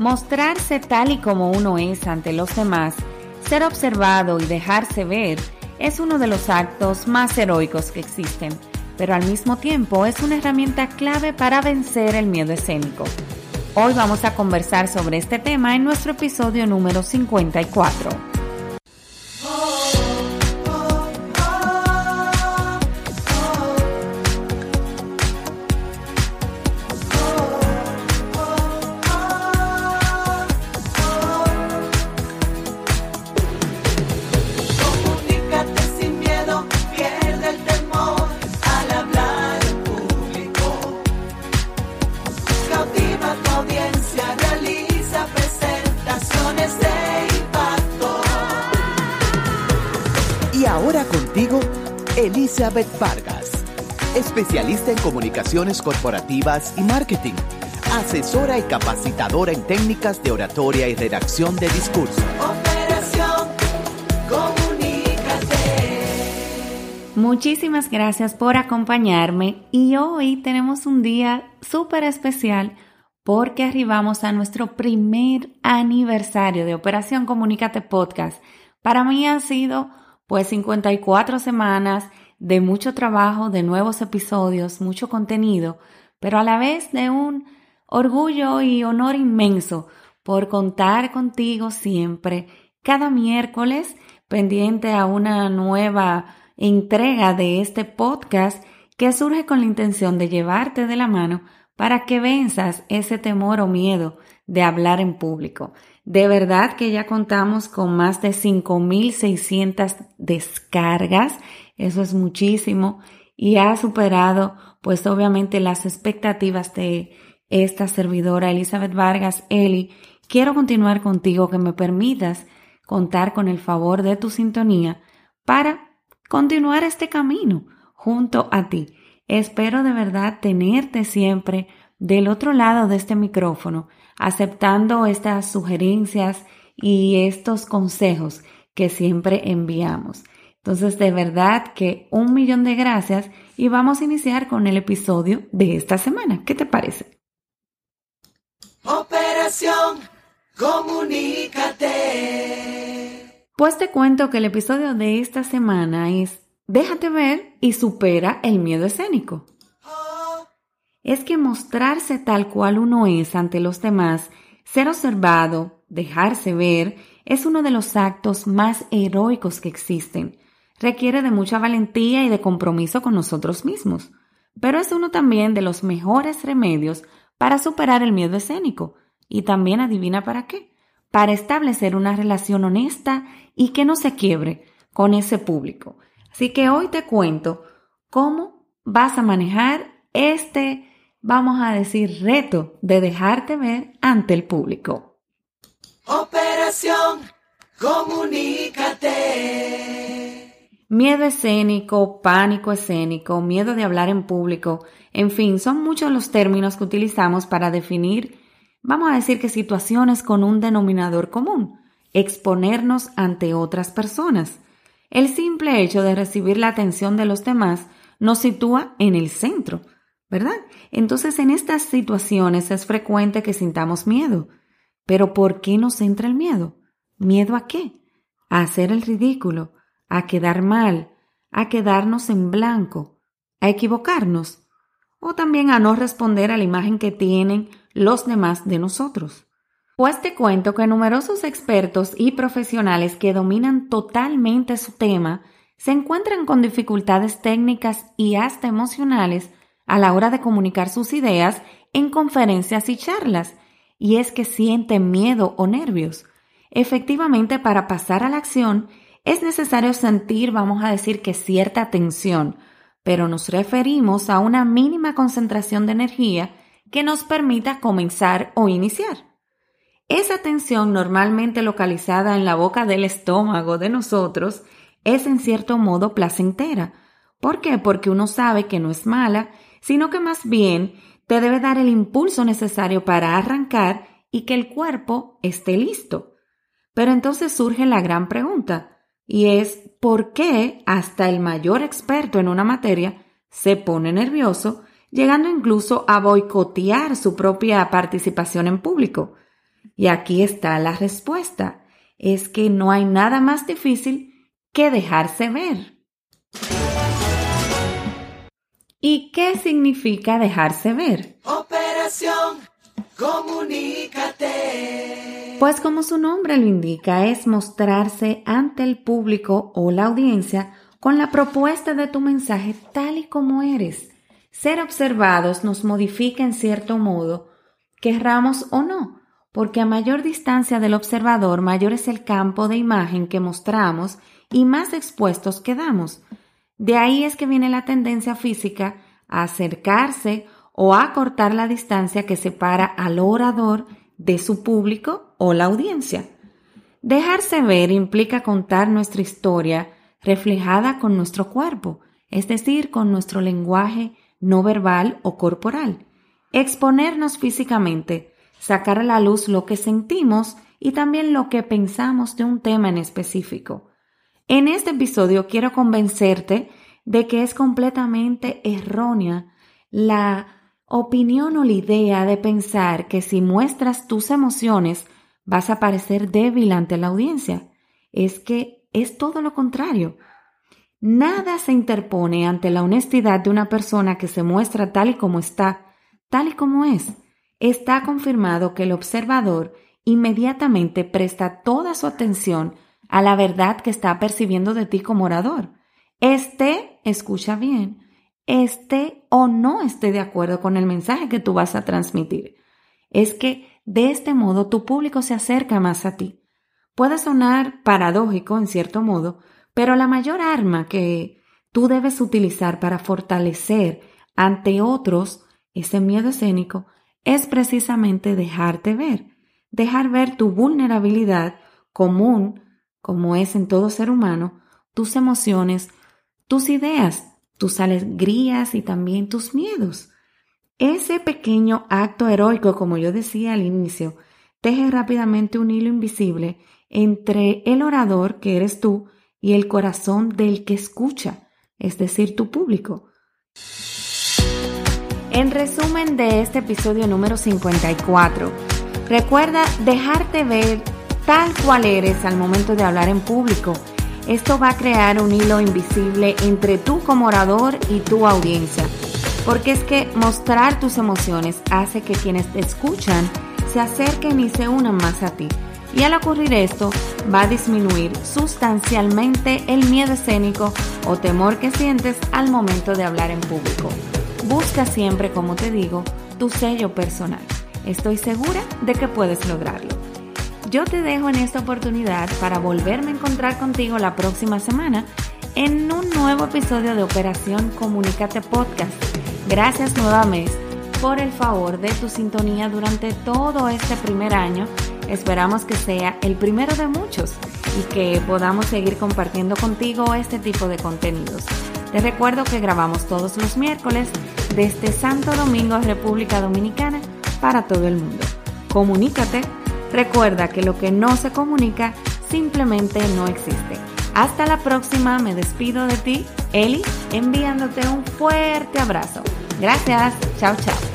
Mostrarse tal y como uno es ante los demás, ser observado y dejarse ver es uno de los actos más heroicos que existen, pero al mismo tiempo es una herramienta clave para vencer el miedo escénico. Hoy vamos a conversar sobre este tema en nuestro episodio número 54. Elizabeth Vargas, especialista en comunicaciones corporativas y marketing, asesora y capacitadora en técnicas de oratoria y redacción de discurso. Operación Comunícate. Muchísimas gracias por acompañarme y hoy tenemos un día súper especial porque arribamos a nuestro primer aniversario de Operación Comunícate Podcast. Para mí ha sido pues 54 semanas de mucho trabajo, de nuevos episodios, mucho contenido, pero a la vez de un orgullo y honor inmenso por contar contigo siempre, cada miércoles, pendiente a una nueva entrega de este podcast que surge con la intención de llevarte de la mano para que venzas ese temor o miedo de hablar en público. De verdad que ya contamos con más de 5.600 descargas eso es muchísimo y ha superado pues obviamente las expectativas de esta servidora Elizabeth Vargas. Eli, quiero continuar contigo que me permitas contar con el favor de tu sintonía para continuar este camino junto a ti. Espero de verdad tenerte siempre del otro lado de este micrófono, aceptando estas sugerencias y estos consejos que siempre enviamos. Entonces, de verdad que un millón de gracias y vamos a iniciar con el episodio de esta semana. ¿Qué te parece? Operación Comunícate. Pues te cuento que el episodio de esta semana es Déjate ver y supera el miedo escénico. Es que mostrarse tal cual uno es ante los demás, ser observado, dejarse ver, es uno de los actos más heroicos que existen requiere de mucha valentía y de compromiso con nosotros mismos, pero es uno también de los mejores remedios para superar el miedo escénico. Y también adivina para qué, para establecer una relación honesta y que no se quiebre con ese público. Así que hoy te cuento cómo vas a manejar este, vamos a decir, reto de dejarte ver ante el público. Operación, comunícate. Miedo escénico, pánico escénico, miedo de hablar en público, en fin, son muchos los términos que utilizamos para definir, vamos a decir que situaciones con un denominador común, exponernos ante otras personas. El simple hecho de recibir la atención de los demás nos sitúa en el centro, ¿verdad? Entonces en estas situaciones es frecuente que sintamos miedo. Pero ¿por qué nos entra el miedo? ¿Miedo a qué? A hacer el ridículo, a quedar mal, a quedarnos en blanco, a equivocarnos o también a no responder a la imagen que tienen los demás de nosotros. Pues te cuento que numerosos expertos y profesionales que dominan totalmente su tema se encuentran con dificultades técnicas y hasta emocionales a la hora de comunicar sus ideas en conferencias y charlas, y es que sienten miedo o nervios. Efectivamente, para pasar a la acción es necesario sentir, vamos a decir que cierta tensión, pero nos referimos a una mínima concentración de energía que nos permita comenzar o iniciar. Esa tensión normalmente localizada en la boca del estómago de nosotros es en cierto modo placentera. ¿Por qué? Porque uno sabe que no es mala, sino que más bien te debe dar el impulso necesario para arrancar y que el cuerpo esté listo. Pero entonces surge la gran pregunta, y es por qué hasta el mayor experto en una materia se pone nervioso, llegando incluso a boicotear su propia participación en público. Y aquí está la respuesta. Es que no hay nada más difícil que dejarse ver. ¿Y qué significa dejarse ver? Operación Comunícate. Pues como su nombre lo indica, es mostrarse ante el público o la audiencia con la propuesta de tu mensaje tal y como eres. Ser observados nos modifica en cierto modo, querramos o no, porque a mayor distancia del observador, mayor es el campo de imagen que mostramos y más expuestos quedamos. De ahí es que viene la tendencia física a acercarse o a cortar la distancia que separa al orador de su público o la audiencia. Dejarse ver implica contar nuestra historia reflejada con nuestro cuerpo, es decir, con nuestro lenguaje no verbal o corporal. Exponernos físicamente, sacar a la luz lo que sentimos y también lo que pensamos de un tema en específico. En este episodio quiero convencerte de que es completamente errónea la opinión o la idea de pensar que si muestras tus emociones vas a parecer débil ante la audiencia. Es que es todo lo contrario. Nada se interpone ante la honestidad de una persona que se muestra tal y como está, tal y como es. Está confirmado que el observador inmediatamente presta toda su atención a la verdad que está percibiendo de ti como orador. Este, escucha bien, esté o no esté de acuerdo con el mensaje que tú vas a transmitir. Es que de este modo tu público se acerca más a ti. Puede sonar paradójico en cierto modo, pero la mayor arma que tú debes utilizar para fortalecer ante otros ese miedo escénico es precisamente dejarte ver, dejar ver tu vulnerabilidad común como es en todo ser humano, tus emociones, tus ideas, tus alegrías y también tus miedos. Ese pequeño acto heroico, como yo decía al inicio, teje rápidamente un hilo invisible entre el orador, que eres tú, y el corazón del que escucha, es decir, tu público. En resumen de este episodio número 54, recuerda dejarte ver tal cual eres al momento de hablar en público. Esto va a crear un hilo invisible entre tú como orador y tu audiencia. Porque es que mostrar tus emociones hace que quienes te escuchan se acerquen y se unan más a ti. Y al ocurrir esto, va a disminuir sustancialmente el miedo escénico o temor que sientes al momento de hablar en público. Busca siempre, como te digo, tu sello personal. Estoy segura de que puedes lograrlo. Yo te dejo en esta oportunidad para volverme a encontrar contigo la próxima semana en un nuevo episodio de Operación Comunícate Podcast. Gracias nuevamente por el favor de tu sintonía durante todo este primer año. Esperamos que sea el primero de muchos y que podamos seguir compartiendo contigo este tipo de contenidos. Te recuerdo que grabamos todos los miércoles desde Santo Domingo, República Dominicana, para todo el mundo. Comunícate Recuerda que lo que no se comunica simplemente no existe. Hasta la próxima, me despido de ti, Eli, enviándote un fuerte abrazo. Gracias, chao chao.